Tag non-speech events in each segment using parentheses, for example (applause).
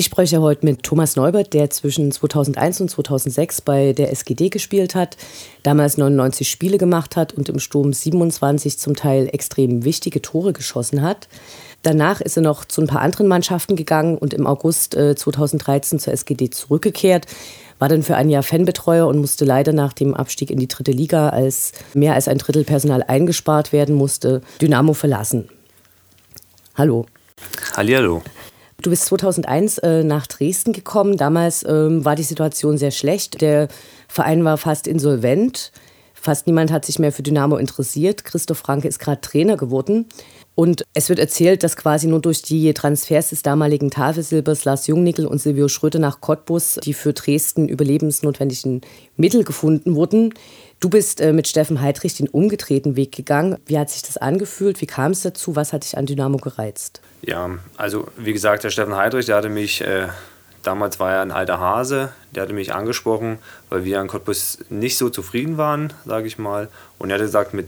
Ich spreche heute mit Thomas Neubert, der zwischen 2001 und 2006 bei der SGD gespielt hat, damals 99 Spiele gemacht hat und im Sturm 27 zum Teil extrem wichtige Tore geschossen hat. Danach ist er noch zu ein paar anderen Mannschaften gegangen und im August äh, 2013 zur SGD zurückgekehrt, war dann für ein Jahr Fanbetreuer und musste leider nach dem Abstieg in die dritte Liga, als mehr als ein Drittel Personal eingespart werden musste, Dynamo verlassen. Hallo. Hallihallo. Du bist 2001 äh, nach Dresden gekommen. Damals ähm, war die Situation sehr schlecht. Der Verein war fast insolvent. Fast niemand hat sich mehr für Dynamo interessiert. Christoph Franke ist gerade Trainer geworden. Und es wird erzählt, dass quasi nur durch die Transfers des damaligen Tafelsilbers Lars Jungnickel und Silvio Schröder nach Cottbus die für Dresden überlebensnotwendigen Mittel gefunden wurden. Du bist äh, mit Steffen Heidrich den umgedrehten Weg gegangen. Wie hat sich das angefühlt? Wie kam es dazu? Was hat dich an Dynamo gereizt? Ja, also wie gesagt, der Steffen Heidrich, der hatte mich, äh, damals war er ein alter Hase, der hatte mich angesprochen, weil wir an Cottbus nicht so zufrieden waren, sage ich mal. Und er hat gesagt, mit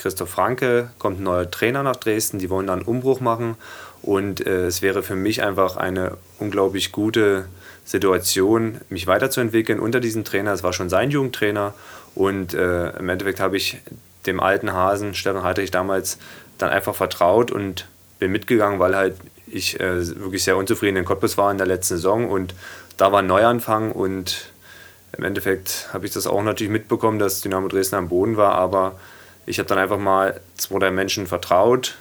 Christoph Franke kommt ein neuer Trainer nach Dresden, die wollen dann einen Umbruch machen. Und äh, es wäre für mich einfach eine unglaublich gute Situation, mich weiterzuentwickeln unter diesem Trainer. Es war schon sein Jugendtrainer. Und äh, im Endeffekt habe ich dem alten Hasen Stefan Heidrich damals dann einfach vertraut und bin mitgegangen, weil halt ich äh, wirklich sehr unzufrieden in Cottbus war in der letzten Saison. Und da war ein Neuanfang und im Endeffekt habe ich das auch natürlich mitbekommen, dass Dynamo Dresden am Boden war, aber ich habe dann einfach mal zwei, drei Menschen vertraut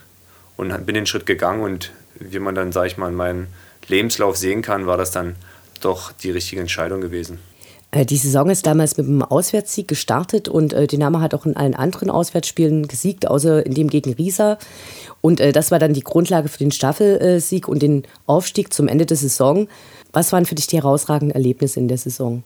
und bin den Schritt gegangen und wie man dann, sage ich mal, in meinem Lebenslauf sehen kann, war das dann doch die richtige Entscheidung gewesen. Äh, die Saison ist damals mit einem Auswärtssieg gestartet und äh, Dynamo hat auch in allen anderen Auswärtsspielen gesiegt, außer in dem gegen Riesa. Und äh, das war dann die Grundlage für den Staffelsieg und den Aufstieg zum Ende der Saison. Was waren für dich die herausragenden Erlebnisse in der Saison?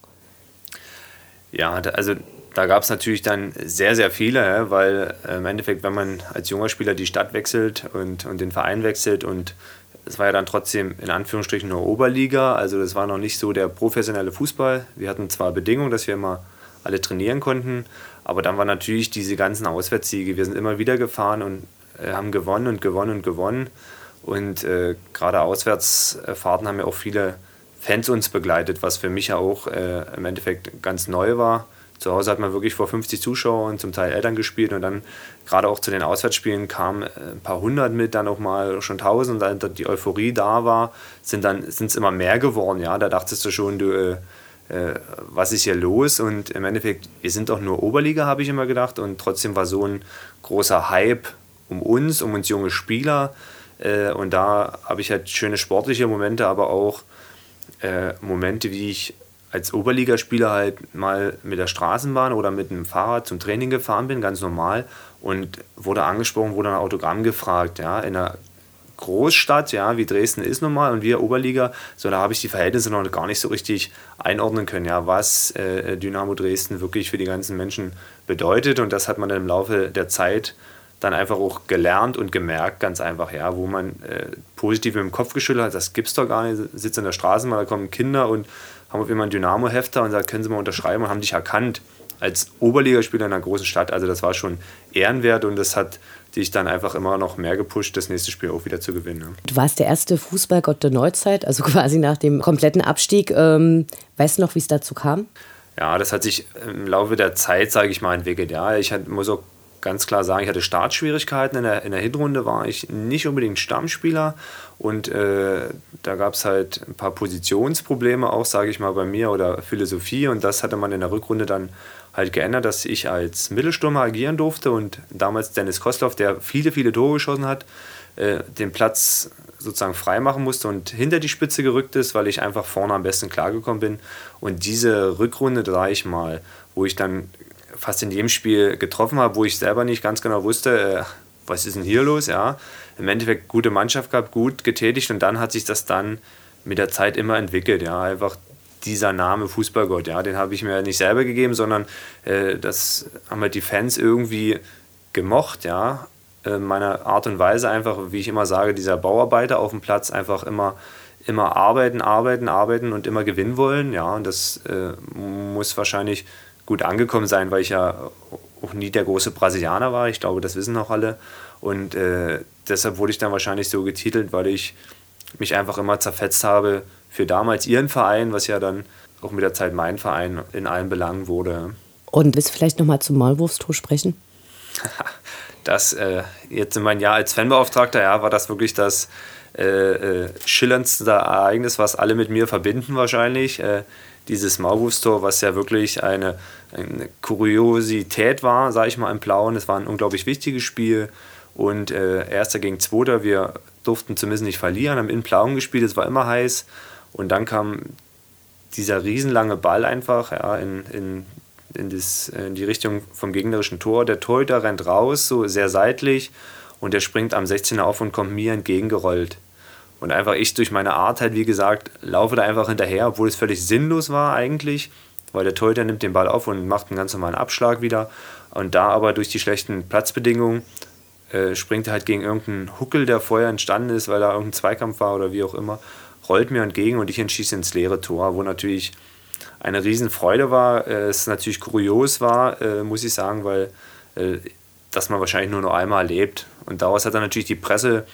Ja, also da gab es natürlich dann sehr, sehr viele, weil äh, im Endeffekt, wenn man als junger Spieler die Stadt wechselt und, und den Verein wechselt und es war ja dann trotzdem in Anführungsstrichen nur Oberliga, also das war noch nicht so der professionelle Fußball. Wir hatten zwar Bedingungen, dass wir immer alle trainieren konnten, aber dann waren natürlich diese ganzen Auswärtssiege. Wir sind immer wieder gefahren und äh, haben gewonnen und gewonnen und gewonnen. Und äh, gerade Auswärtsfahrten haben ja auch viele Fans uns begleitet, was für mich ja auch äh, im Endeffekt ganz neu war. Zu Hause hat man wirklich vor 50 Zuschauern, zum Teil Eltern gespielt und dann gerade auch zu den Auswärtsspielen kamen äh, ein paar hundert mit, dann auch mal schon tausend, dann die Euphorie da war, sind dann sind es immer mehr geworden. Ja, da dachtest du schon, du, äh, äh, was ist hier los? Und im Endeffekt, wir sind doch nur Oberliga, habe ich immer gedacht, und trotzdem war so ein großer Hype um uns, um uns junge Spieler. Äh, und da habe ich halt schöne sportliche Momente, aber auch äh, Momente, wie ich als Oberligaspieler halt mal mit der Straßenbahn oder mit einem Fahrrad zum Training gefahren bin, ganz normal, und wurde angesprochen, wurde ein Autogramm gefragt, ja, in einer Großstadt, ja, wie Dresden ist normal und wir Oberliga, so da habe ich die Verhältnisse noch gar nicht so richtig einordnen können, ja, was äh, Dynamo Dresden wirklich für die ganzen Menschen bedeutet und das hat man dann im Laufe der Zeit dann einfach auch gelernt und gemerkt, ganz einfach, ja, wo man äh, positiv im Kopf geschüttelt hat, das gibt's doch gar nicht, sitzt in der Straßenbahn, da kommen Kinder und haben auf immer einen Dynamo-Hefter und sagt, können Sie mal unterschreiben und haben dich erkannt als Oberligaspieler in einer großen Stadt. Also das war schon ehrenwert und das hat dich dann einfach immer noch mehr gepusht, das nächste Spiel auch wieder zu gewinnen. Du warst der erste Fußballgott der Neuzeit, also (laughs) quasi nach dem kompletten Abstieg. Ähm, weißt du noch, wie es dazu kam? Ja, das hat sich im Laufe der Zeit, sage ich mal, entwickelt. Ja, ich muss auch ganz klar sagen, ich hatte Startschwierigkeiten. In der, in der Hinrunde war ich nicht unbedingt Stammspieler und äh, da gab es halt ein paar Positionsprobleme auch, sage ich mal, bei mir oder Philosophie und das hatte man in der Rückrunde dann halt geändert, dass ich als Mittelstürmer agieren durfte und damals Dennis Kostloff, der viele, viele Tore geschossen hat, äh, den Platz sozusagen frei machen musste und hinter die Spitze gerückt ist, weil ich einfach vorne am besten klargekommen bin. Und diese Rückrunde, sage ich mal, wo ich dann fast in jedem Spiel getroffen habe, wo ich selber nicht ganz genau wusste, äh, was ist denn hier los, ja. Im Endeffekt gute Mannschaft gehabt, gut getätigt und dann hat sich das dann mit der Zeit immer entwickelt, ja. Einfach dieser Name Fußballgott, ja, den habe ich mir nicht selber gegeben, sondern äh, das haben halt die Fans irgendwie gemocht, ja. äh, meiner Art und Weise einfach, wie ich immer sage, dieser Bauarbeiter auf dem Platz einfach immer, immer arbeiten, arbeiten, arbeiten und immer gewinnen wollen. Ja, und das äh, muss wahrscheinlich gut angekommen sein, weil ich ja auch nie der große Brasilianer war. Ich glaube, das wissen auch alle. Und äh, deshalb wurde ich dann wahrscheinlich so getitelt, weil ich mich einfach immer zerfetzt habe für damals ihren Verein, was ja dann auch mit der Zeit mein Verein in allen Belangen wurde. Und willst du vielleicht nochmal zum Maulwurfstor sprechen? (laughs) das äh, jetzt in meinem Jahr als Fanbeauftragter, ja, war das wirklich das äh, äh, schillerndste Ereignis, was alle mit mir verbinden wahrscheinlich. Dieses Maulwurfstor, was ja wirklich eine, eine Kuriosität war, sage ich mal, im Blauen. Es war ein unglaublich wichtiges Spiel und äh, Erster gegen Zweiter, wir durften zumindest nicht verlieren, haben in Blauen gespielt, es war immer heiß und dann kam dieser riesenlange Ball einfach ja, in, in in, das, in die Richtung vom gegnerischen Tor. Der Torhüter rennt raus, so sehr seitlich, und der springt am 16er auf und kommt mir entgegengerollt. Und einfach ich durch meine Art halt, wie gesagt, laufe da einfach hinterher, obwohl es völlig sinnlos war eigentlich, weil der Torhüter nimmt den Ball auf und macht einen ganz normalen Abschlag wieder. Und da aber durch die schlechten Platzbedingungen äh, springt er halt gegen irgendeinen Huckel, der vorher entstanden ist, weil da irgendein Zweikampf war oder wie auch immer, rollt mir entgegen und ich entschieße ins leere Tor, wo natürlich eine Riesenfreude war. Äh, es natürlich kurios war, äh, muss ich sagen, weil äh, das man wahrscheinlich nur noch einmal erlebt. Und daraus hat dann natürlich die Presse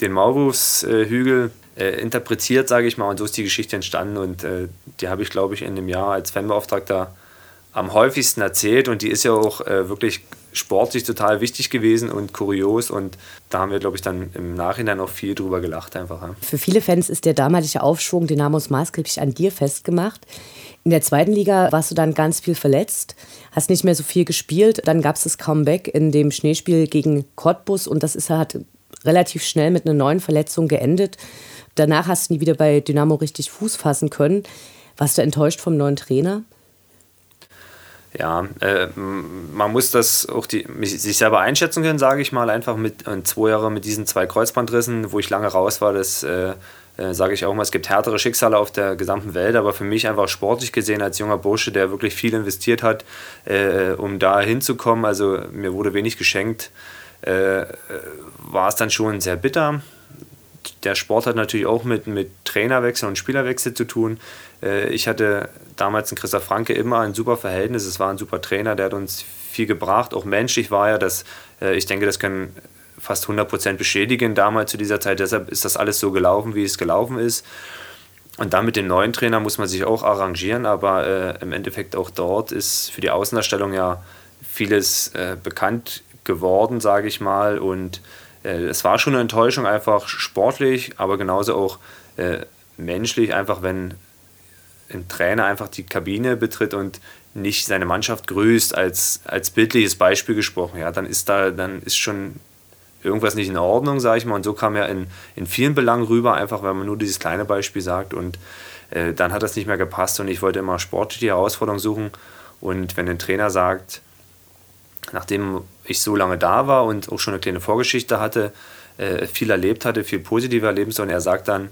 den Maulwurfshügel äh, interpretiert, sage ich mal, und so ist die Geschichte entstanden. Und äh, die habe ich, glaube ich, in dem Jahr als Fanbeauftragter am häufigsten erzählt. Und die ist ja auch äh, wirklich sportlich total wichtig gewesen und kurios. Und da haben wir, glaube ich, dann im Nachhinein auch viel drüber gelacht einfach. Ja. Für viele Fans ist der damalige Aufschwung Dynamos maßgeblich an dir festgemacht. In der zweiten Liga warst du dann ganz viel verletzt, hast nicht mehr so viel gespielt. Dann gab es das Comeback in dem Schneespiel gegen Cottbus und das ist halt relativ schnell mit einer neuen Verletzung geendet. Danach hast du nie wieder bei Dynamo richtig Fuß fassen können. Warst du enttäuscht vom neuen Trainer? Ja, äh, man muss das auch die, sich selber einschätzen können, sage ich mal, einfach mit zwei Jahren mit diesen zwei Kreuzbandrissen, wo ich lange raus war, das äh, äh, sage ich auch mal, es gibt härtere Schicksale auf der gesamten Welt, aber für mich einfach sportlich gesehen als junger Bursche, der wirklich viel investiert hat, äh, um da hinzukommen, also mir wurde wenig geschenkt, äh, äh, war es dann schon sehr bitter. Der Sport hat natürlich auch mit, mit Trainerwechsel und Spielerwechsel zu tun. Äh, ich hatte damals in Christoph Franke immer ein super Verhältnis, es war ein super Trainer, der hat uns viel gebracht, auch menschlich war er, das, äh, ich denke, das können fast 100% beschädigen damals zu dieser Zeit. Deshalb ist das alles so gelaufen, wie es gelaufen ist. Und dann mit dem neuen Trainer muss man sich auch arrangieren, aber äh, im Endeffekt auch dort ist für die Außenerstellung ja vieles äh, bekannt geworden, sage ich mal. Und äh, es war schon eine Enttäuschung, einfach sportlich, aber genauso auch äh, menschlich, einfach wenn ein Trainer einfach die Kabine betritt und nicht seine Mannschaft grüßt, als, als bildliches Beispiel gesprochen, ja, dann ist da, dann ist schon irgendwas nicht in Ordnung, sage ich mal. Und so kam er in, in vielen Belangen rüber, einfach weil man nur dieses kleine Beispiel sagt. Und äh, dann hat das nicht mehr gepasst und ich wollte immer sportliche Herausforderungen suchen. Und wenn ein Trainer sagt, nachdem ich so lange da war und auch schon eine kleine Vorgeschichte hatte, äh, viel erlebt hatte, viel positive Erlebnisse und er sagt dann,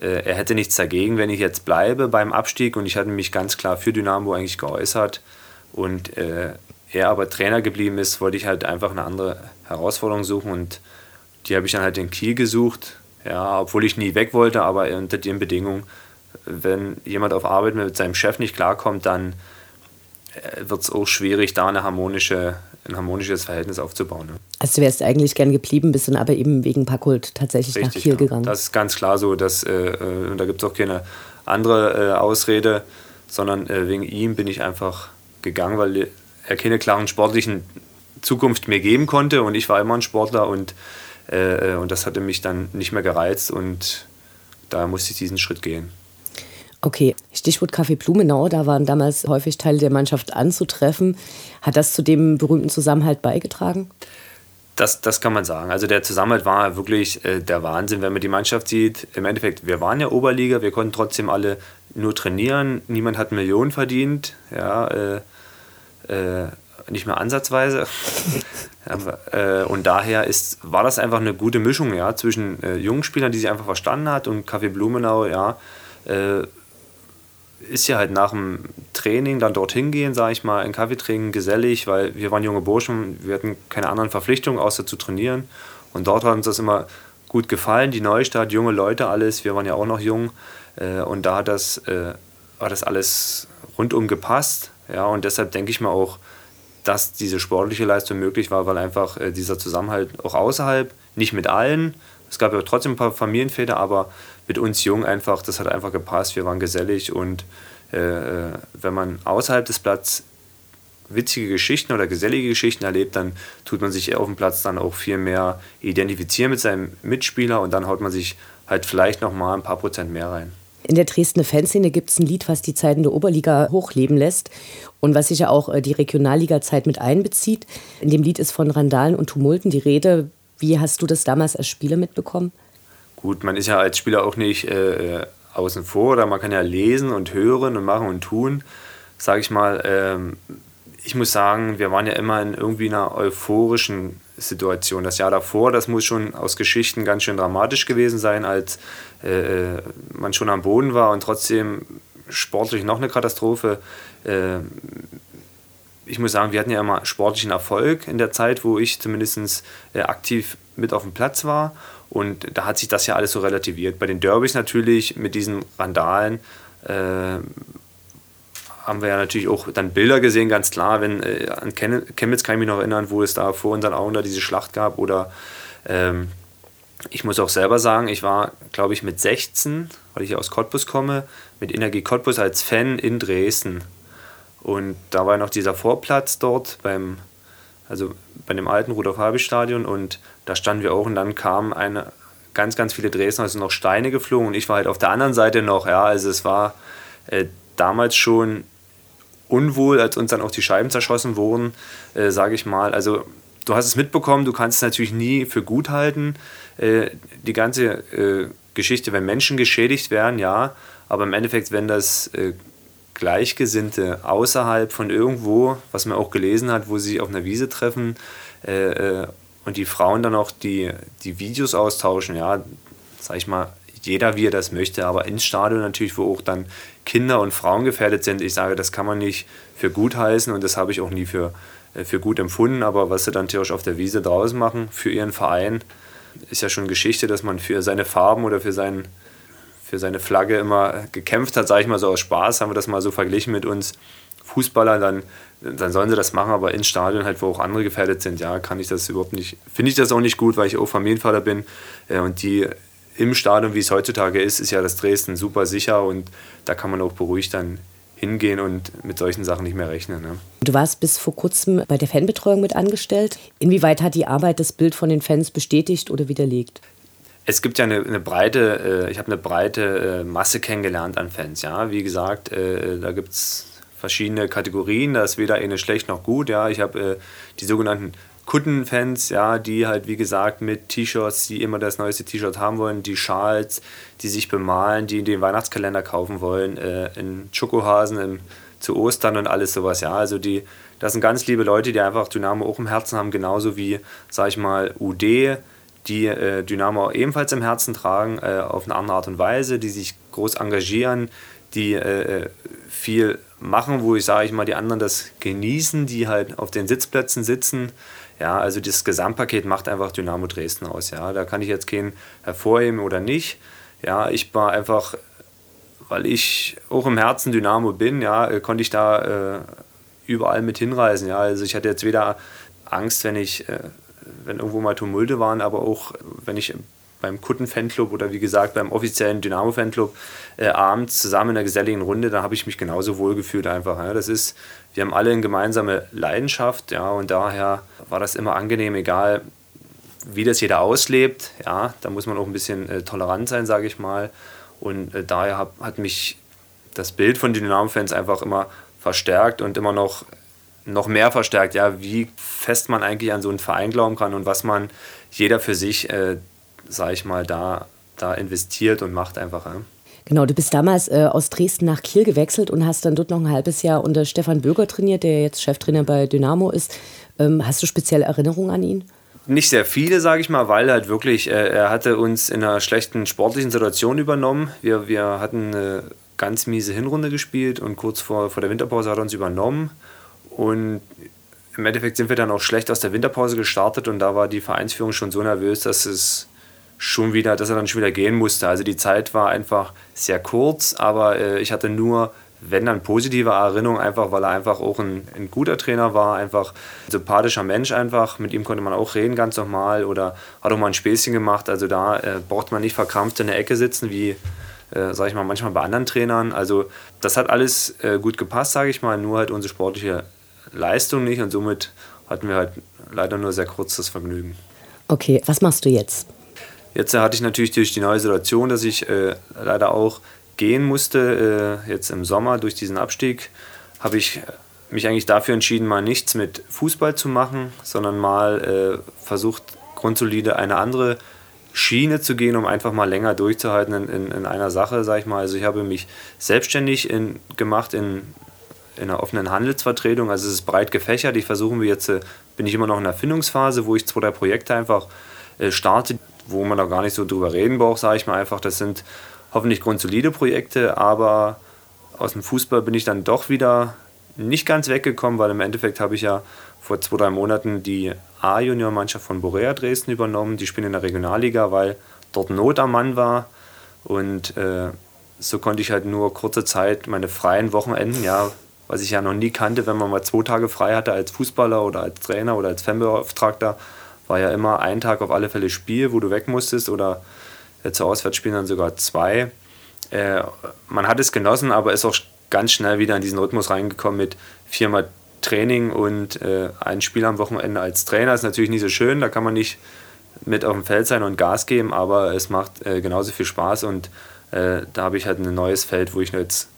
äh, er hätte nichts dagegen, wenn ich jetzt bleibe beim Abstieg. Und ich hatte mich ganz klar für Dynamo eigentlich geäußert. Und äh, er aber Trainer geblieben ist, wollte ich halt einfach eine andere Herausforderung suchen. Und die habe ich dann halt in Kiel gesucht. Ja, obwohl ich nie weg wollte, aber unter den Bedingungen, wenn jemand auf Arbeit mit seinem Chef nicht klarkommt, dann äh, wird es auch schwierig, da eine harmonische, ein harmonisches Verhältnis aufzubauen. Ne? Also du wärst eigentlich gern geblieben, bist dann aber eben wegen Packult tatsächlich Richtig, nach Kiel ja. gegangen. Das ist ganz klar so, dass, äh, äh und da gibt es auch keine andere äh, Ausrede, sondern äh, wegen ihm bin ich einfach gegangen, weil er keine klaren sportlichen Zukunft mir geben konnte und ich war immer ein Sportler und, äh, und das hatte mich dann nicht mehr gereizt und da musste ich diesen Schritt gehen. Okay, Stichwort Kaffee Blumenau, da waren damals häufig Teile der Mannschaft anzutreffen. Hat das zu dem berühmten Zusammenhalt beigetragen? Das, das kann man sagen. Also der Zusammenhalt war wirklich äh, der Wahnsinn, wenn man die Mannschaft sieht. Im Endeffekt, wir waren ja Oberliga, wir konnten trotzdem alle nur trainieren. Niemand hat Millionen verdient. Ja, äh, äh, nicht mehr ansatzweise. (laughs) äh, und daher ist, war das einfach eine gute Mischung ja, zwischen äh, jungen Spielern, die sie einfach verstanden hat, und Kaffee Blumenau, ja, äh, ist ja halt nach dem Training dann dorthin gehen, sage ich mal, einen Kaffee trinken, gesellig, weil wir waren junge Burschen, wir hatten keine anderen Verpflichtungen, außer zu trainieren. Und dort hat uns das immer gut gefallen, die Neustadt, junge Leute, alles, wir waren ja auch noch jung. Äh, und da hat das, äh, das alles rundum gepasst. Ja, und deshalb denke ich mal auch, dass diese sportliche Leistung möglich war, weil einfach äh, dieser Zusammenhalt auch außerhalb, nicht mit allen, es gab ja trotzdem ein paar Familienväter, aber mit uns Jungen einfach, das hat einfach gepasst, wir waren gesellig und äh, äh, wenn man außerhalb des Platzes witzige Geschichten oder gesellige Geschichten erlebt, dann tut man sich auf dem Platz dann auch viel mehr identifizieren mit seinem Mitspieler und dann haut man sich halt vielleicht noch mal ein paar Prozent mehr rein. In der Dresdner Fanszene gibt es ein Lied, was die Zeiten der Oberliga hochleben lässt und was sicher auch äh, die Regionalliga-Zeit mit einbezieht. In dem Lied ist von Randalen und Tumulten die Rede. Wie hast du das damals als Spieler mitbekommen? Gut, man ist ja als Spieler auch nicht äh, äh außen vor, oder man kann ja lesen und hören und machen und tun. Sage ich mal, ähm, ich muss sagen, wir waren ja immer in irgendwie einer euphorischen Situation. Das Jahr davor, das muss schon aus Geschichten ganz schön dramatisch gewesen sein, als äh, äh man schon am Boden war und trotzdem sportlich noch eine Katastrophe. Äh, ich muss sagen, wir hatten ja immer sportlichen Erfolg in der Zeit, wo ich zumindest äh, aktiv mit auf dem Platz war. Und da hat sich das ja alles so relativiert. Bei den Derbys natürlich mit diesen Randalen äh, haben wir ja natürlich auch dann Bilder gesehen, ganz klar. Wenn, äh, an Chemnitz kann ich mich noch erinnern, wo es da vor unseren Augen da diese Schlacht gab. Oder ähm, ich muss auch selber sagen, ich war, glaube ich, mit 16, weil ich ja aus Cottbus komme, mit Energie Cottbus als Fan in Dresden. Und da war noch dieser Vorplatz dort beim, also bei dem alten Rudolf-Habich-Stadion und da standen wir auch. Und dann kamen eine, ganz, ganz viele Dresdner, also noch Steine geflogen. Und ich war halt auf der anderen Seite noch, ja, also es war äh, damals schon unwohl, als uns dann auch die Scheiben zerschossen wurden, äh, sage ich mal. Also du hast es mitbekommen, du kannst es natürlich nie für gut halten. Äh, die ganze äh, Geschichte, wenn Menschen geschädigt werden, ja, aber im Endeffekt, wenn das äh, Gleichgesinnte außerhalb von irgendwo, was man auch gelesen hat, wo sie sich auf einer Wiese treffen äh, äh, und die Frauen dann auch die, die Videos austauschen, ja, sag ich mal, jeder wie er das möchte, aber ins Stadion natürlich, wo auch dann Kinder und Frauen gefährdet sind. Ich sage, das kann man nicht für gut heißen und das habe ich auch nie für, äh, für gut empfunden, aber was sie dann theoretisch auf der Wiese draußen machen für ihren Verein, ist ja schon Geschichte, dass man für seine Farben oder für seinen für seine Flagge immer gekämpft hat, sage ich mal so aus Spaß, haben wir das mal so verglichen mit uns Fußballern, dann, dann sollen sie das machen, aber ins Stadion halt, wo auch andere gefährdet sind, ja, kann ich das überhaupt nicht, finde ich das auch nicht gut, weil ich auch Familienvater bin äh, und die im Stadion, wie es heutzutage ist, ist ja das Dresden super sicher und da kann man auch beruhigt dann hingehen und mit solchen Sachen nicht mehr rechnen. Ne? Du warst bis vor kurzem bei der Fanbetreuung mit angestellt. Inwieweit hat die Arbeit das Bild von den Fans bestätigt oder widerlegt? Es gibt ja eine, eine breite, äh, ich habe eine breite äh, Masse kennengelernt an Fans. Ja, wie gesagt, äh, da gibt es verschiedene Kategorien. Da ist weder eine schlecht noch gut. Ja, ich habe äh, die sogenannten Kuttenfans, ja, die halt wie gesagt mit T-Shirts, die immer das neueste T-Shirt haben wollen, die Schals, die sich bemalen, die den Weihnachtskalender kaufen wollen, äh, in Schokohasen im, zu Ostern und alles sowas. Ja, also die, das sind ganz liebe Leute, die einfach Dynamo auch im Herzen haben, genauso wie, sag ich mal, UD die äh, Dynamo ebenfalls im Herzen tragen, äh, auf eine andere Art und Weise, die sich groß engagieren, die äh, äh viel machen, wo ich sage ich mal, die anderen das genießen, die halt auf den Sitzplätzen sitzen. Ja, also das Gesamtpaket macht einfach Dynamo Dresden aus. Ja, da kann ich jetzt keinen hervorheben oder nicht. Ja, ich war einfach, weil ich auch im Herzen Dynamo bin, ja, äh, konnte ich da äh, überall mit hinreisen. Ja, also ich hatte jetzt weder Angst, wenn ich wenn irgendwo mal Tumulte waren, aber auch wenn ich beim Kutten-Fanclub oder wie gesagt beim offiziellen Dynamo-Fanclub äh, abends zusammen in einer geselligen Runde, da habe ich mich genauso wohl gefühlt einfach. Ja. Das ist, wir haben alle eine gemeinsame Leidenschaft, ja, und daher war das immer angenehm, egal wie das jeder auslebt, ja, da muss man auch ein bisschen äh, tolerant sein, sage ich mal. Und äh, daher hab, hat mich das Bild von Dynamo-Fans einfach immer verstärkt und immer noch noch mehr verstärkt, ja, wie fest man eigentlich an so einen Verein glauben kann und was man jeder für sich, äh, sage ich mal, da, da investiert und macht einfach. Ja. Genau, du bist damals äh, aus Dresden nach Kiel gewechselt und hast dann dort noch ein halbes Jahr unter Stefan Böger trainiert, der jetzt Cheftrainer bei Dynamo ist. Ähm, hast du spezielle Erinnerungen an ihn? Nicht sehr viele, sage ich mal, weil halt wirklich, äh, er hatte uns in einer schlechten sportlichen Situation übernommen. Wir, wir hatten eine ganz miese Hinrunde gespielt und kurz vor, vor der Winterpause hat er uns übernommen. Und im Endeffekt sind wir dann auch schlecht aus der Winterpause gestartet und da war die Vereinsführung schon so nervös, dass es schon wieder, dass er dann schon wieder gehen musste. Also die Zeit war einfach sehr kurz, aber äh, ich hatte nur, wenn dann positive Erinnerungen, einfach weil er einfach auch ein, ein, guter Trainer war, einfach ein sympathischer Mensch einfach. Mit ihm konnte man auch reden ganz normal oder hat auch mal ein Späßchen gemacht. Also da äh, braucht man nicht verkrampft in der Ecke sitzen wie äh, sage ich mal, manchmal bei anderen Trainern. Also das hat alles äh, gut gepasst, sage ich mal, nur halt unsere sportliche Leistung nicht und somit hatten wir halt leider nur sehr kurz das Vergnügen. Okay, was machst du jetzt? Jetzt hatte ich natürlich durch die neue Situation, dass ich äh, leider auch gehen musste, äh, jetzt im Sommer durch diesen Abstieg, habe ich mich eigentlich dafür entschieden, mal nichts mit Fußball zu machen, sondern mal äh, versucht, grundsolide eine andere Schiene zu gehen, um einfach mal länger durchzuhalten in, in, in einer Sache, sage ich mal. Also ich habe mich selbstständig in, gemacht in, in einer offenen Handelsvertretung. Also es ist breit gefächert. Ich versuche mir jetzt, äh, bin ich immer noch in der Erfindungsphase, wo ich zwei, drei Projekte einfach äh, starte, wo man da gar nicht so drüber reden braucht, sage ich mal einfach. Das sind hoffentlich grundsolide Projekte, aber aus dem Fußball bin ich dann doch wieder nicht ganz weggekommen, weil im Endeffekt habe ich ja vor zwei, drei Monaten die A-Junior-Mannschaft von Borea Dresden übernommen. Die spielen in der Regionalliga, weil dort Not am Mann war. Und äh, so konnte ich halt nur kurze Zeit meine freien Wochenenden, ja, was ich ja noch nie kannte, wenn man mal zwei Tage frei hatte als Fußballer oder als Trainer oder als Fanbeauftragter, war ja immer ein Tag auf alle Fälle Spiel, wo du weg musstest oder äh, zu Auswärtsspielen dann sogar zwei. Äh, man hat es genossen, aber ist auch ganz schnell wieder in diesen Rhythmus reingekommen mit viermal Training und äh, ein Spiel am Wochenende als Trainer ist natürlich nicht so schön, da kann man nicht mit auf dem Feld sein und Gas geben, aber es macht genauso viel Spaß und da habe ich halt ein neues Feld, wo ich jetzt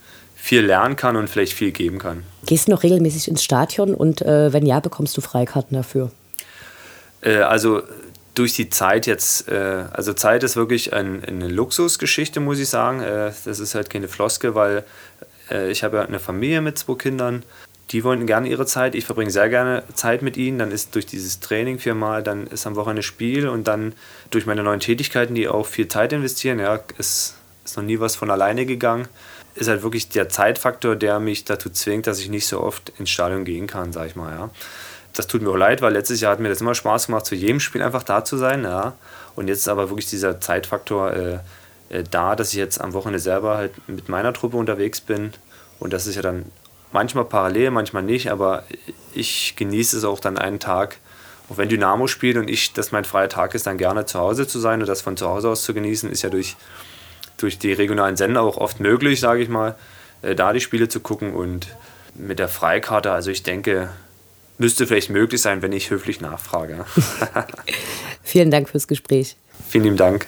viel lernen kann und vielleicht viel geben kann. Gehst du noch regelmäßig ins Stadion und äh, wenn ja, bekommst du Freikarten dafür? Äh, also durch die Zeit jetzt, äh, also Zeit ist wirklich ein, eine Luxusgeschichte, muss ich sagen. das ist halt keine Floske, weil ich habe ja eine Familie mit zwei Kindern die wollen gerne ihre Zeit. Ich verbringe sehr gerne Zeit mit ihnen. Dann ist durch dieses Training viermal, dann ist am Wochenende Spiel und dann durch meine neuen Tätigkeiten, die auch viel Zeit investieren, ja, ist, ist noch nie was von alleine gegangen. Ist halt wirklich der Zeitfaktor, der mich dazu zwingt, dass ich nicht so oft ins Stadion gehen kann, sag ich mal, ja. Das tut mir auch leid, weil letztes Jahr hat mir das immer Spaß gemacht, zu jedem Spiel einfach da zu sein, ja. Und jetzt ist aber wirklich dieser Zeitfaktor äh, äh, da, dass ich jetzt am Wochenende selber halt mit meiner Truppe unterwegs bin. Und das ist ja dann manchmal parallel, manchmal nicht, aber ich genieße es auch dann einen Tag, auch wenn Dynamo spielt und ich, dass mein freier Tag ist, dann gerne zu Hause zu sein und das von zu Hause aus zu genießen, ist ja durch, durch die regionalen Sender auch oft möglich, sage ich mal, äh, da die Spiele zu gucken und mit der Freikarte, also ich denke, müsste vielleicht möglich sein, wenn ich höflich nachfrage. (laughs) Vielen Dank fürs Gespräch. Vielen lieben Dank.